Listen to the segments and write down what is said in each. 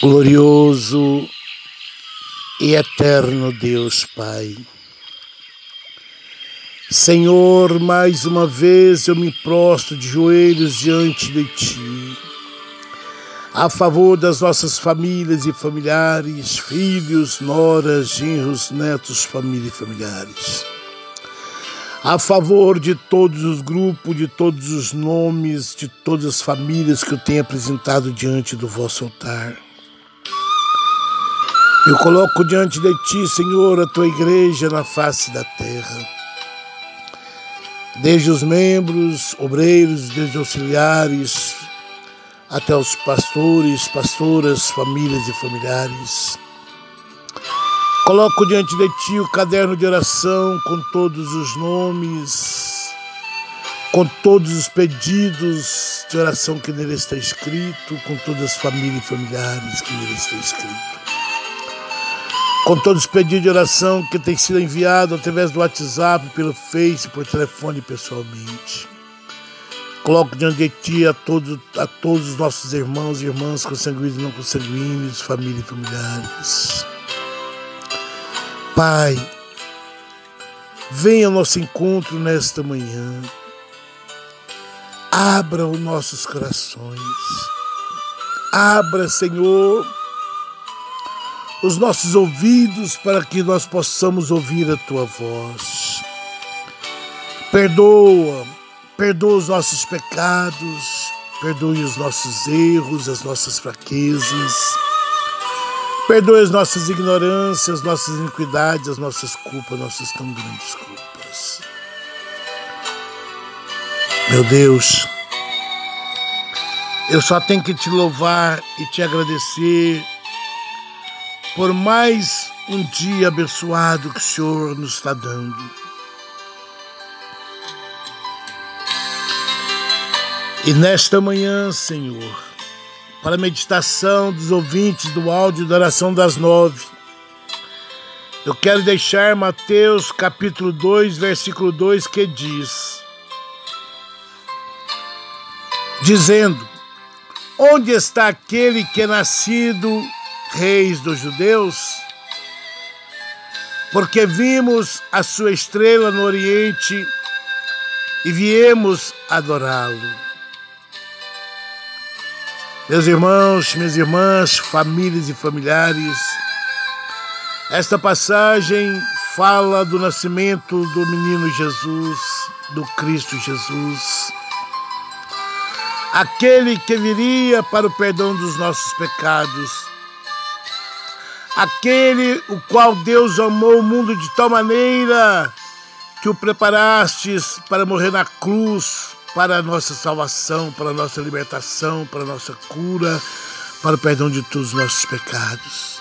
Glorioso e eterno Deus Pai. Senhor, mais uma vez eu me prostro de joelhos diante de Ti, a favor das nossas famílias e familiares, filhos, noras, genros, netos, família e familiares. A favor de todos os grupos, de todos os nomes, de todas as famílias que eu tenho apresentado diante do vosso altar eu coloco diante de ti, Senhor, a tua igreja na face da terra. Desde os membros, obreiros, desde auxiliares, até os pastores, pastoras, famílias e familiares. Coloco diante de ti o caderno de oração com todos os nomes, com todos os pedidos de oração que nele está escrito, com todas as famílias e familiares que nele está escrito com todos os pedidos de oração que tem sido enviado através do WhatsApp, pelo Face, por telefone pessoalmente. Coloco diante de Ti a todos, a todos os nossos irmãos e irmãs consanguíneos e não consanguíneos, família e familiares. Pai, venha ao nosso encontro nesta manhã. Abra os nossos corações. Abra, Senhor, os nossos ouvidos para que nós possamos ouvir a tua voz. Perdoa, perdoa os nossos pecados, perdoe os nossos erros, as nossas fraquezas. Perdoe as nossas ignorâncias, as nossas iniquidades, as nossas culpas, nossas tão grandes culpas. Meu Deus, eu só tenho que te louvar e te agradecer por mais um dia abençoado que o Senhor nos está dando. E nesta manhã, Senhor, para a meditação dos ouvintes do áudio da oração das nove, eu quero deixar Mateus capítulo 2, versículo 2, que diz: Dizendo: Onde está aquele que é nascido reis dos judeus, porque vimos a sua estrela no Oriente e viemos adorá-lo. Meus irmãos, minhas irmãs, famílias e familiares, esta passagem fala do nascimento do menino Jesus, do Cristo Jesus, aquele que viria para o perdão dos nossos pecados aquele o qual Deus amou o mundo de tal maneira que o preparastes para morrer na cruz, para a nossa salvação, para a nossa libertação, para a nossa cura, para o perdão de todos os nossos pecados.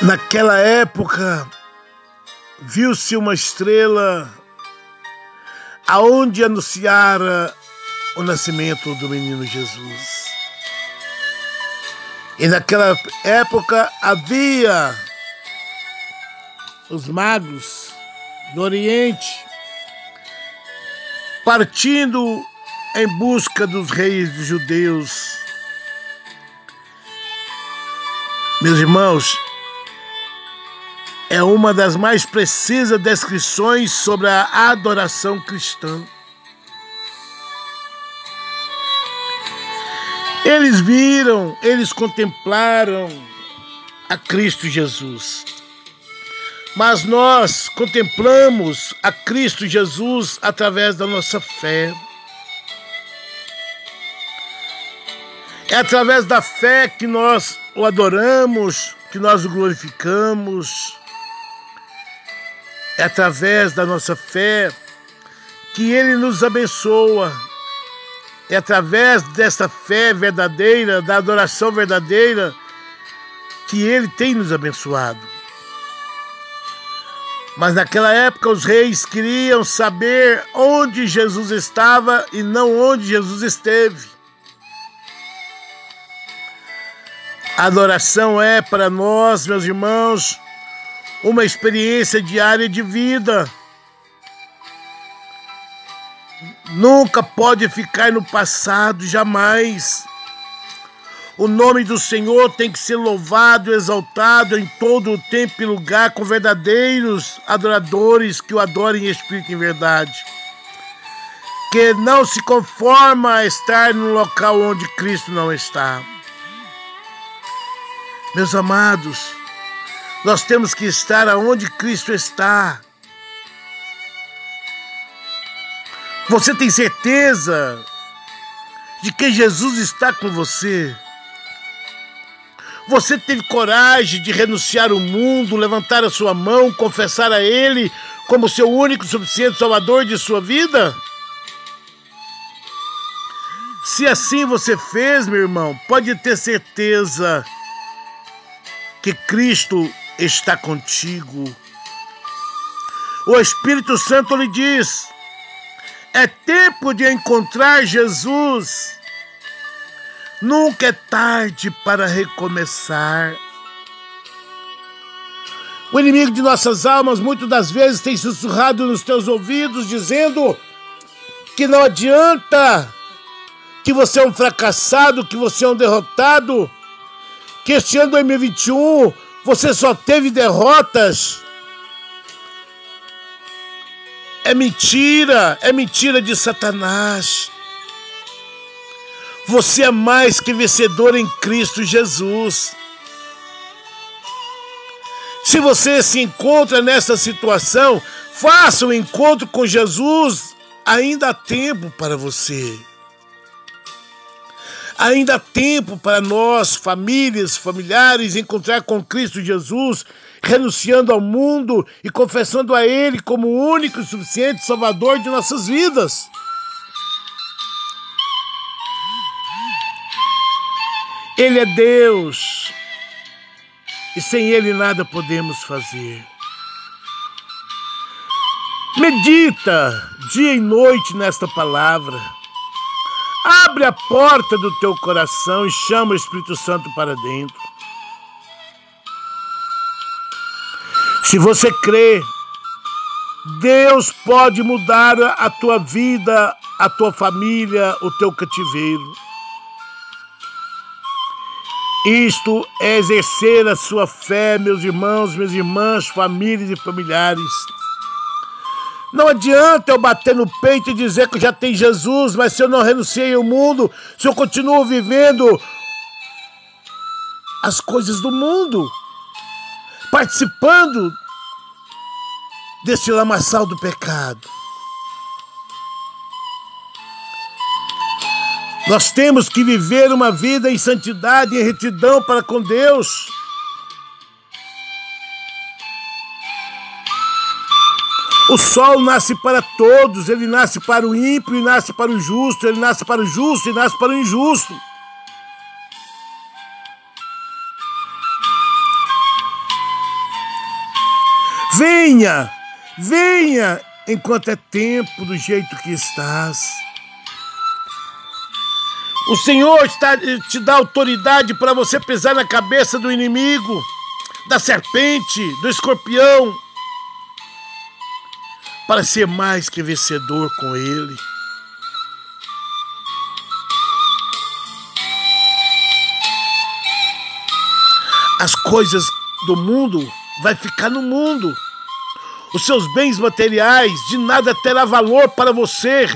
Naquela época, viu-se uma estrela aonde anunciara o nascimento do menino Jesus. E naquela época havia os magos do Oriente partindo em busca dos reis dos judeus. Meus irmãos, é uma das mais precisas descrições sobre a adoração cristã. Eles viram, eles contemplaram a Cristo Jesus. Mas nós contemplamos a Cristo Jesus através da nossa fé. É através da fé que nós o adoramos, que nós o glorificamos. É através da nossa fé que ele nos abençoa, é através dessa fé verdadeira, da adoração verdadeira, que Ele tem nos abençoado. Mas naquela época os reis queriam saber onde Jesus estava e não onde Jesus esteve. A adoração é para nós, meus irmãos, uma experiência diária de vida nunca pode ficar no passado, jamais. O nome do Senhor tem que ser louvado, exaltado em todo o tempo e lugar, com verdadeiros adoradores que o adorem em espírito e em verdade. Que não se conforma a estar no local onde Cristo não está. Meus amados, nós temos que estar aonde Cristo está. Você tem certeza de que Jesus está com você? Você teve coragem de renunciar o mundo, levantar a sua mão, confessar a Ele como seu único suficiente Salvador de sua vida? Se assim você fez, meu irmão, pode ter certeza que Cristo está contigo. O Espírito Santo lhe diz: é tempo de encontrar Jesus. Nunca é tarde para recomeçar. O inimigo de nossas almas muitas das vezes tem sussurrado nos teus ouvidos, dizendo que não adianta, que você é um fracassado, que você é um derrotado, que este ano 2021 você só teve derrotas. É mentira, é mentira de Satanás. Você é mais que vencedor em Cristo Jesus. Se você se encontra nessa situação, faça o um encontro com Jesus. Ainda há tempo para você. Ainda há tempo para nós, famílias, familiares, encontrar com Cristo Jesus, renunciando ao mundo e confessando a Ele como o único e suficiente Salvador de nossas vidas. Ele é Deus e sem Ele nada podemos fazer. Medita dia e noite nesta palavra. Abre a porta do teu coração e chama o Espírito Santo para dentro. Se você crê, Deus pode mudar a tua vida, a tua família, o teu cativeiro. Isto é exercer a sua fé, meus irmãos, minhas irmãs, famílias e familiares. Não adianta eu bater no peito e dizer que já tem Jesus, mas se eu não renunciei ao mundo, se eu continuo vivendo as coisas do mundo, participando desse lamaçal do pecado. Nós temos que viver uma vida em santidade e retidão para com Deus. O sol nasce para todos, ele nasce para o ímpio e nasce para o justo, ele nasce para o justo e nasce para o injusto. Venha, venha enquanto é tempo do jeito que estás. O Senhor está, te dá autoridade para você pisar na cabeça do inimigo, da serpente, do escorpião, para ser mais que vencedor com Ele. As coisas do mundo vai ficar no mundo. Os seus bens materiais de nada terá valor para você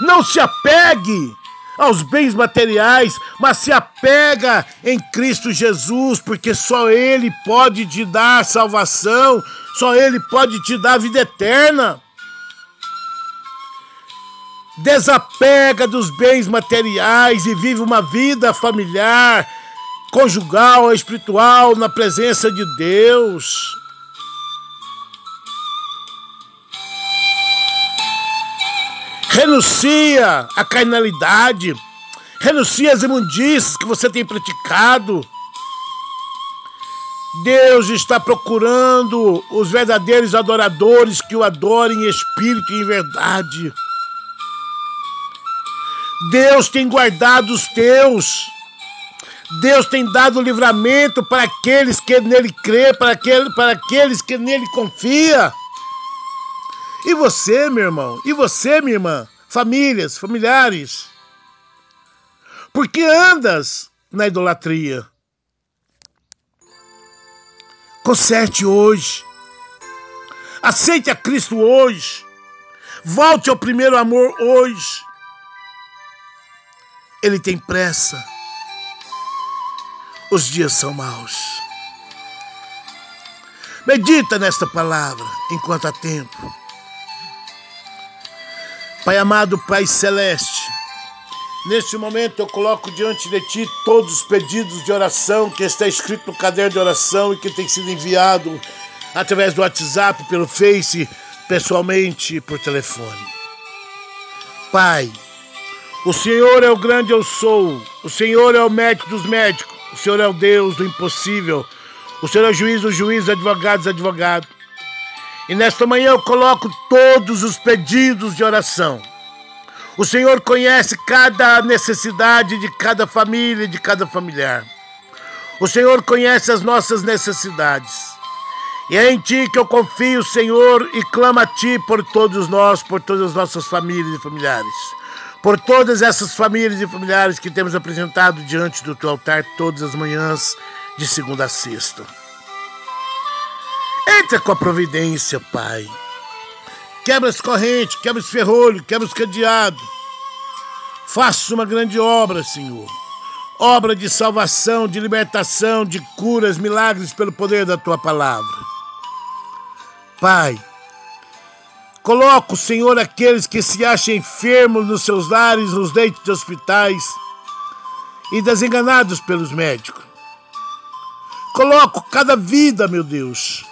não se apegue aos bens materiais, mas se apega em Cristo Jesus, porque só Ele pode te dar salvação, só Ele pode te dar vida eterna. Desapega dos bens materiais e vive uma vida familiar, conjugal, espiritual, na presença de Deus. Renuncia à carnalidade. Renuncia às imundícias que você tem praticado. Deus está procurando os verdadeiros adoradores que o adorem em espírito e em verdade. Deus tem guardado os teus. Deus tem dado livramento para aqueles que nele crê, para, aquele, para aqueles que nele confia. E você, meu irmão? E você, minha irmã? Famílias, familiares? Por que andas na idolatria? Conserte hoje. Aceite a Cristo hoje. Volte ao primeiro amor hoje. Ele tem pressa. Os dias são maus. Medita nesta palavra enquanto há tempo. Pai amado, Pai celeste, neste momento eu coloco diante de Ti todos os pedidos de oração que está escrito no caderno de oração e que tem sido enviado através do WhatsApp, pelo Face, pessoalmente por telefone. Pai, o Senhor é o grande eu sou, o Senhor é o médico dos médicos, o Senhor é o Deus do impossível, o Senhor é o juiz dos juízes, advogados, advogado. E nesta manhã eu coloco todos os pedidos de oração. O Senhor conhece cada necessidade de cada família, de cada familiar. O Senhor conhece as nossas necessidades. E é em Ti que eu confio, Senhor, e clamo a Ti por todos nós, por todas as nossas famílias e familiares. Por todas essas famílias e familiares que temos apresentado diante do Teu altar todas as manhãs, de segunda a sexta. Entra com a providência, Pai. Quebra as correntes, quebra os ferrolhos, quebra os cadeados. Faça uma grande obra, Senhor. Obra de salvação, de libertação, de curas, milagres pelo poder da tua palavra. Pai, coloca, Senhor, aqueles que se acham enfermos nos seus lares, nos leitos de hospitais e desenganados pelos médicos. Coloco cada vida, meu Deus,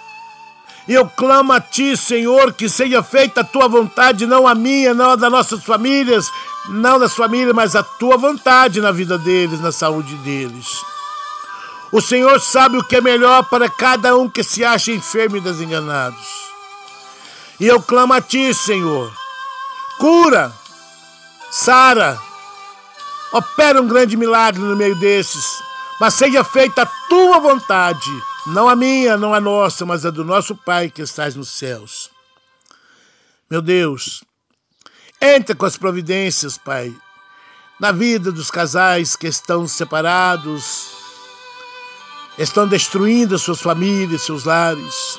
e eu clamo a Ti, Senhor, que seja feita a Tua vontade, não a minha, não a das nossas famílias, não das famílias, mas a Tua vontade na vida deles, na saúde deles. O Senhor sabe o que é melhor para cada um que se acha enfermo e desenganado. E eu clamo a Ti, Senhor, cura, sara, opera um grande milagre no meio desses, mas seja feita a Tua vontade não a minha, não a nossa, mas a do nosso Pai que estás nos céus. Meu Deus, entra com as providências, Pai, na vida dos casais que estão separados, estão destruindo suas famílias, seus lares.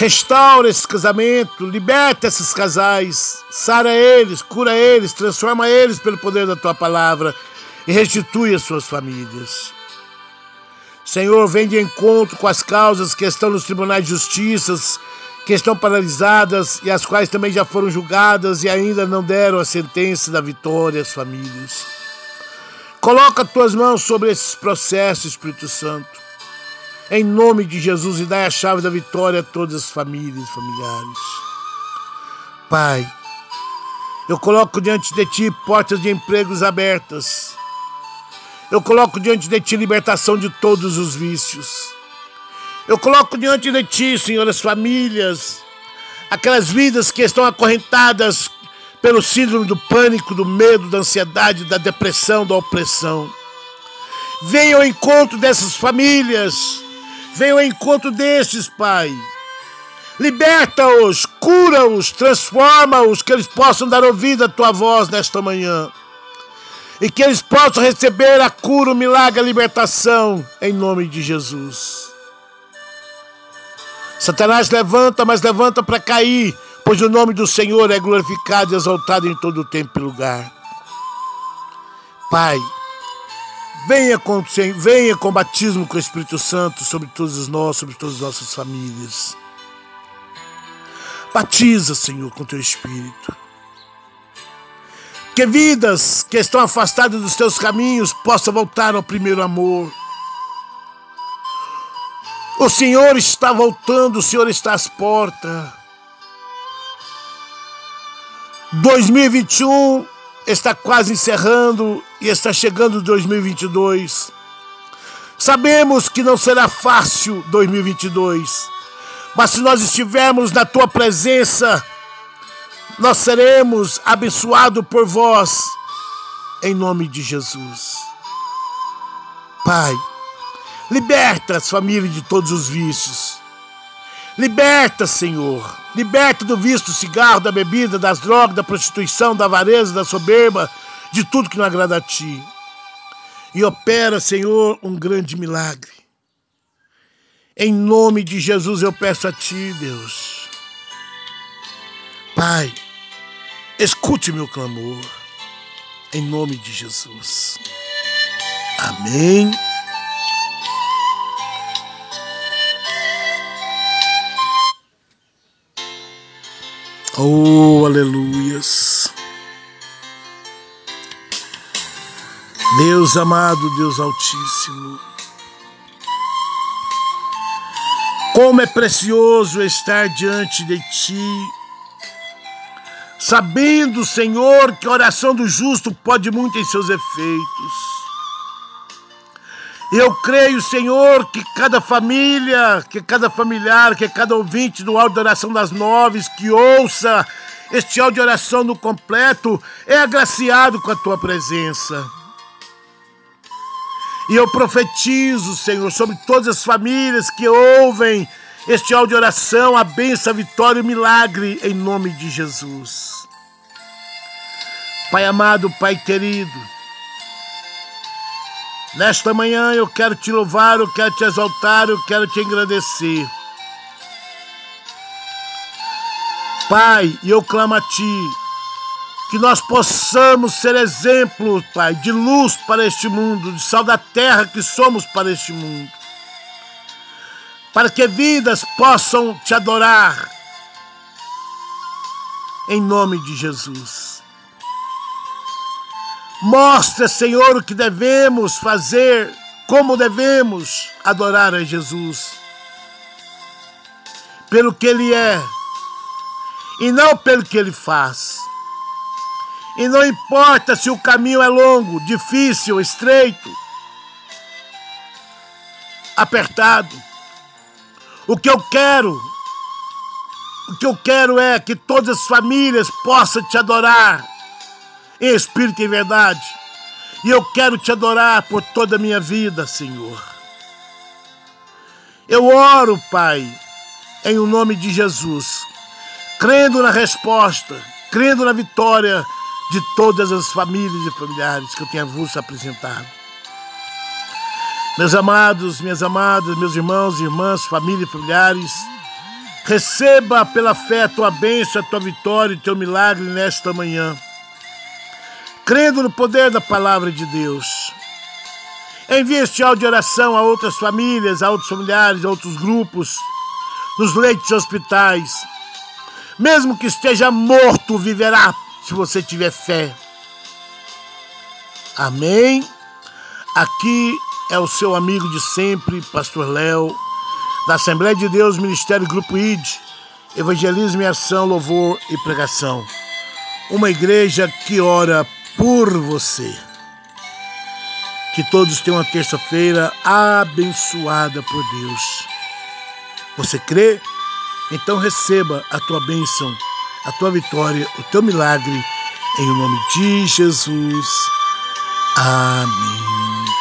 Restaura esse casamento, liberta esses casais, sara eles, cura eles, transforma eles pelo poder da tua palavra e restitui as suas famílias. Senhor, vem de encontro com as causas que estão nos tribunais de justiça, que estão paralisadas e as quais também já foram julgadas e ainda não deram a sentença da vitória às famílias. Coloca tuas mãos sobre esses processos, Espírito Santo. Em nome de Jesus e dai a chave da vitória a todas as famílias e familiares. Pai, eu coloco diante de ti portas de empregos abertas eu coloco diante de ti libertação de todos os vícios. Eu coloco diante de ti, Senhor, as famílias, aquelas vidas que estão acorrentadas pelo síndrome do pânico, do medo, da ansiedade, da depressão, da opressão. Venha ao encontro dessas famílias. Venha ao encontro destes, Pai. Liberta-os, cura-os, transforma-os, que eles possam dar ouvido à tua voz nesta manhã e que eles possam receber a cura, o milagre, a libertação, em nome de Jesus. Satanás levanta, mas levanta para cair, pois o nome do Senhor é glorificado e exaltado em todo o tempo e lugar. Pai, venha com, venha com batismo com o Espírito Santo sobre todos nós, sobre todas as nossas famílias. Batiza, Senhor, com teu Espírito que vidas que estão afastadas dos teus caminhos possam voltar ao primeiro amor. O Senhor está voltando, o Senhor está às portas. 2021 está quase encerrando e está chegando 2022. Sabemos que não será fácil 2022, mas se nós estivermos na tua presença, nós seremos abençoados por vós, em nome de Jesus. Pai, liberta as famílias de todos os vícios. Liberta, Senhor. Liberta do vício do cigarro, da bebida, das drogas, da prostituição, da avareza, da soberba, de tudo que não agrada a Ti. E opera, Senhor, um grande milagre. Em nome de Jesus eu peço a Ti, Deus. Pai, escute meu clamor. Em nome de Jesus. Amém. Oh, aleluias. Deus amado, Deus Altíssimo. Como é precioso estar diante de Ti, sabendo, Senhor, que a oração do justo pode muito em seus efeitos. Eu creio, Senhor, que cada família, que cada familiar, que cada ouvinte do áudio de oração das nove, que ouça este áudio de oração no completo, é agraciado com a tua presença. E eu profetizo, Senhor, sobre todas as famílias que ouvem este áudio de oração, a bênção, a vitória e o milagre, em nome de Jesus. Pai amado, Pai querido, Nesta manhã eu quero te louvar, eu quero te exaltar, eu quero te agradecer. Pai, eu clamo a Ti, que nós possamos ser exemplo, Pai, de luz para este mundo, de sal da terra que somos para este mundo. Para que vidas possam te adorar. Em nome de Jesus. Mostra, Senhor, o que devemos fazer, como devemos adorar a Jesus. Pelo que Ele é e não pelo que Ele faz. E não importa se o caminho é longo, difícil, estreito, apertado. O que eu quero, o que eu quero é que todas as famílias possam te adorar espírito e verdade. E eu quero te adorar por toda a minha vida, Senhor. Eu oro, Pai, em o nome de Jesus, crendo na resposta, crendo na vitória de todas as famílias e familiares que eu tenho vos apresentado. Meus amados, minhas amadas, meus irmãos e irmãs, família e familiares, receba pela fé a tua bênção, a tua vitória e o teu milagre nesta manhã crendo no poder da palavra de Deus. Envie este áudio de oração a outras famílias, a outros familiares, a outros grupos, nos leitos de hospitais. Mesmo que esteja morto, viverá se você tiver fé. Amém? Aqui é o seu amigo de sempre, Pastor Léo, da Assembleia de Deus, Ministério Grupo ID, Evangelismo e Ação, Louvor e Pregação. Uma igreja que ora por você. Que todos tenham uma terça-feira abençoada por Deus. Você crê? Então receba a tua bênção, a tua vitória, o teu milagre, em nome de Jesus. Amém.